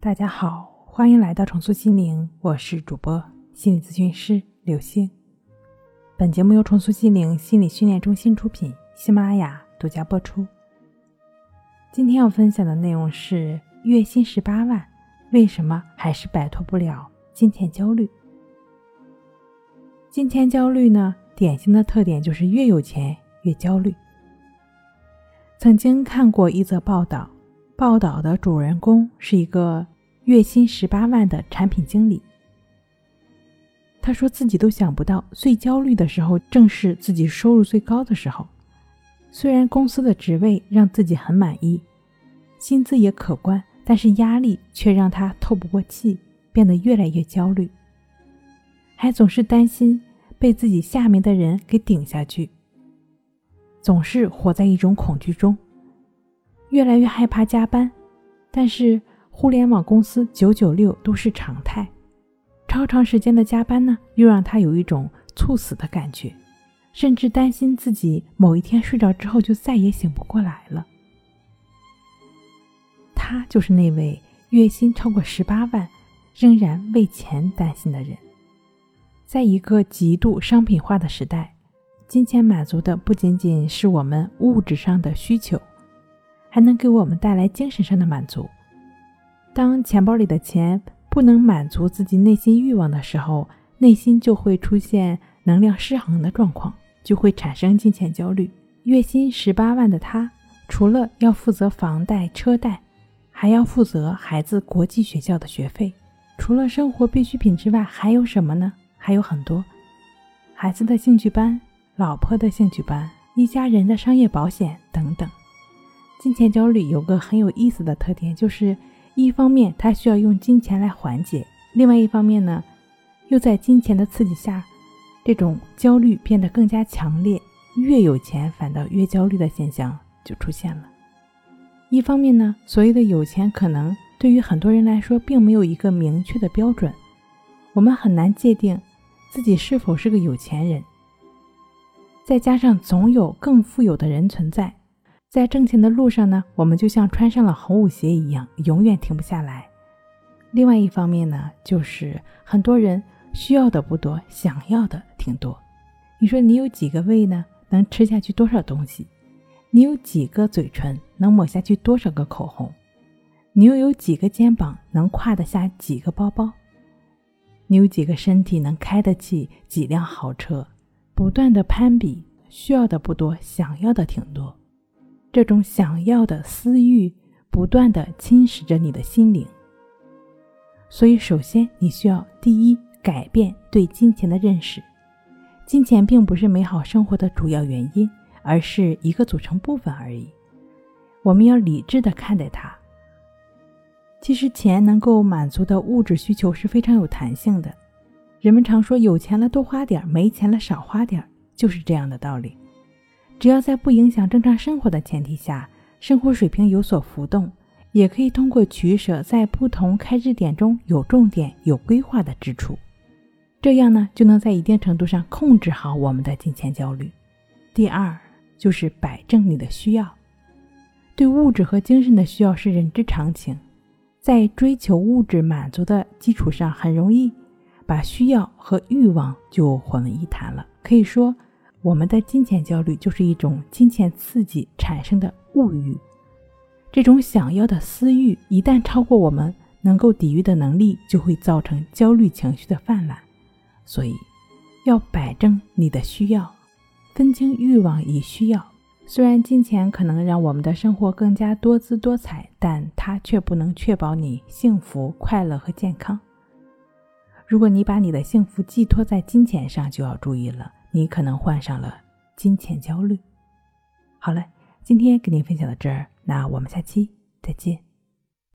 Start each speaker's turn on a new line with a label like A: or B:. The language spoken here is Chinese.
A: 大家好，欢迎来到重塑心灵，我是主播心理咨询师刘星。本节目由重塑心灵心理训练中心出品，喜马拉雅独家播出。今天要分享的内容是：月薪十八万，为什么还是摆脱不了金钱焦虑？金钱焦虑呢，典型的特点就是越有钱越焦虑。曾经看过一则报道。报道的主人公是一个月薪十八万的产品经理。他说自己都想不到，最焦虑的时候正是自己收入最高的时候。虽然公司的职位让自己很满意，薪资也可观，但是压力却让他透不过气，变得越来越焦虑，还总是担心被自己下面的人给顶下去，总是活在一种恐惧中。越来越害怕加班，但是互联网公司九九六都是常态，超长时间的加班呢，又让他有一种猝死的感觉，甚至担心自己某一天睡着之后就再也醒不过来了。他就是那位月薪超过十八万，仍然为钱担心的人。在一个极度商品化的时代，金钱满足的不仅仅是我们物质上的需求。还能给我们带来精神上的满足。当钱包里的钱不能满足自己内心欲望的时候，内心就会出现能量失衡的状况，就会产生金钱焦虑。月薪十八万的他，除了要负责房贷、车贷，还要负责孩子国际学校的学费。除了生活必需品之外，还有什么呢？还有很多：孩子的兴趣班、老婆的兴趣班、一家人的商业保险等等。金钱焦虑有个很有意思的特点，就是一方面它需要用金钱来缓解，另外一方面呢，又在金钱的刺激下，这种焦虑变得更加强烈。越有钱反倒越焦虑的现象就出现了。一方面呢，所谓的有钱可能对于很多人来说并没有一个明确的标准，我们很难界定自己是否是个有钱人。再加上总有更富有的人存在。在挣钱的路上呢，我们就像穿上了红舞鞋一样，永远停不下来。另外一方面呢，就是很多人需要的不多，想要的挺多。你说你有几个胃呢？能吃下去多少东西？你有几个嘴唇？能抹下去多少个口红？你又有几个肩膀？能挎得下几个包包？你有几个身体？能开得起几辆豪车？不断的攀比，需要的不多，想要的挺多。这种想要的私欲不断的侵蚀着你的心灵，所以首先你需要第一改变对金钱的认识。金钱并不是美好生活的主要原因，而是一个组成部分而已。我们要理智的看待它。其实钱能够满足的物质需求是非常有弹性的。人们常说有钱了多花点，没钱了少花点，就是这样的道理。只要在不影响正常生活的前提下，生活水平有所浮动，也可以通过取舍，在不同开支点中有重点、有规划的支出，这样呢，就能在一定程度上控制好我们的金钱焦虑。第二，就是摆正你的需要，对物质和精神的需要是人之常情，在追求物质满足的基础上，很容易把需要和欲望就混为一谈了。可以说。我们的金钱焦虑就是一种金钱刺激产生的物欲，这种想要的私欲一旦超过我们能够抵御的能力，就会造成焦虑情绪的泛滥。所以，要摆正你的需要，分清欲望与需要。虽然金钱可能让我们的生活更加多姿多彩，但它却不能确保你幸福、快乐和健康。如果你把你的幸福寄托在金钱上，就要注意了。你可能患上了金钱焦虑。好了，今天跟您分享到这儿，那我们下期再见。